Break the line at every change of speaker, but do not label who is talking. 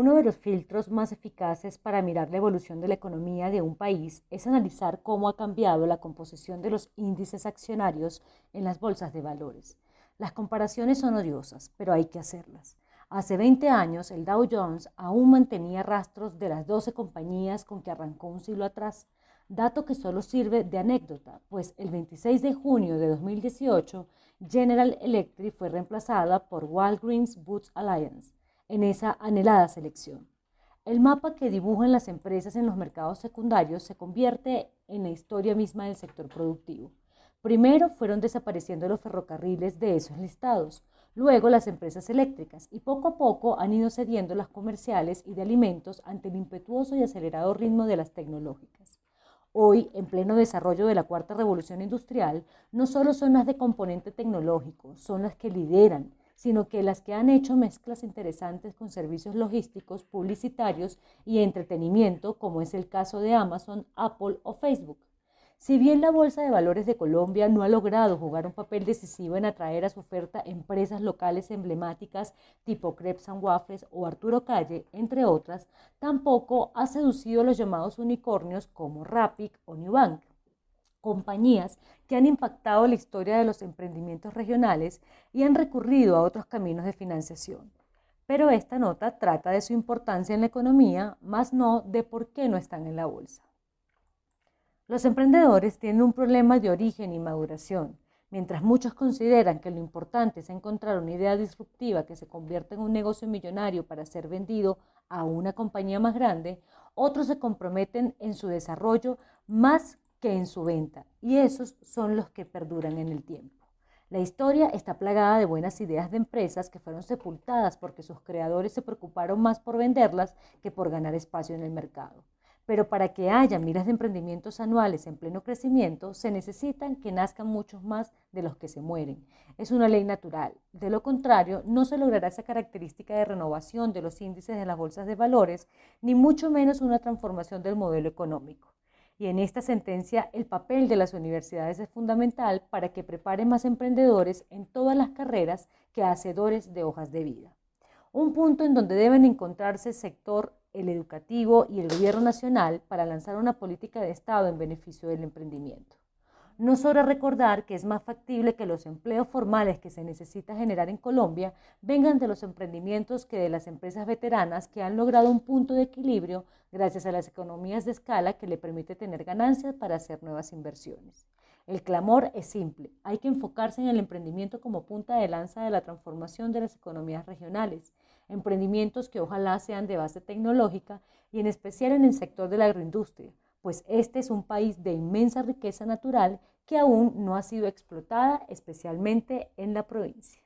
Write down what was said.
Uno de los filtros más eficaces para mirar la evolución de la economía de un país es analizar cómo ha cambiado la composición de los índices accionarios en las bolsas de valores. Las comparaciones son odiosas, pero hay que hacerlas. Hace 20 años, el Dow Jones aún mantenía rastros de las 12 compañías con que arrancó un siglo atrás, dato que solo sirve de anécdota, pues el 26 de junio de 2018, General Electric fue reemplazada por Walgreens Boots Alliance en esa anhelada selección. El mapa que dibujan las empresas en los mercados secundarios se convierte en la historia misma del sector productivo. Primero fueron desapareciendo los ferrocarriles de esos listados, luego las empresas eléctricas y poco a poco han ido cediendo las comerciales y de alimentos ante el impetuoso y acelerado ritmo de las tecnológicas. Hoy, en pleno desarrollo de la cuarta revolución industrial, no solo son las de componente tecnológico, son las que lideran, sino que las que han hecho mezclas interesantes con servicios logísticos, publicitarios y entretenimiento, como es el caso de Amazon, Apple o Facebook. Si bien la Bolsa de Valores de Colombia no ha logrado jugar un papel decisivo en atraer a su oferta empresas locales emblemáticas tipo Crepes Waffles o Arturo Calle, entre otras, tampoco ha seducido a los llamados unicornios como Rapid o Newbank compañías que han impactado la historia de los emprendimientos regionales y han recurrido a otros caminos de financiación. Pero esta nota trata de su importancia en la economía, más no de por qué no están en la bolsa. Los emprendedores tienen un problema de origen y maduración. Mientras muchos consideran que lo importante es encontrar una idea disruptiva que se convierta en un negocio millonario para ser vendido a una compañía más grande, otros se comprometen en su desarrollo más que en su venta, y esos son los que perduran en el tiempo. La historia está plagada de buenas ideas de empresas que fueron sepultadas porque sus creadores se preocuparon más por venderlas que por ganar espacio en el mercado. Pero para que haya miles de emprendimientos anuales en pleno crecimiento, se necesitan que nazcan muchos más de los que se mueren. Es una ley natural. De lo contrario, no se logrará esa característica de renovación de los índices de las bolsas de valores, ni mucho menos una transformación del modelo económico. Y en esta sentencia, el papel de las universidades es fundamental para que preparen más emprendedores en todas las carreras que hacedores de hojas de vida. Un punto en donde deben encontrarse el sector, el educativo y el gobierno nacional para lanzar una política de Estado en beneficio del emprendimiento. No sobra recordar que es más factible que los empleos formales que se necesita generar en Colombia vengan de los emprendimientos que de las empresas veteranas que han logrado un punto de equilibrio gracias a las economías de escala que le permite tener ganancias para hacer nuevas inversiones. El clamor es simple, hay que enfocarse en el emprendimiento como punta de lanza de la transformación de las economías regionales, emprendimientos que ojalá sean de base tecnológica y en especial en el sector de la agroindustria pues este es un país de inmensa riqueza natural que aún no ha sido explotada, especialmente en la provincia.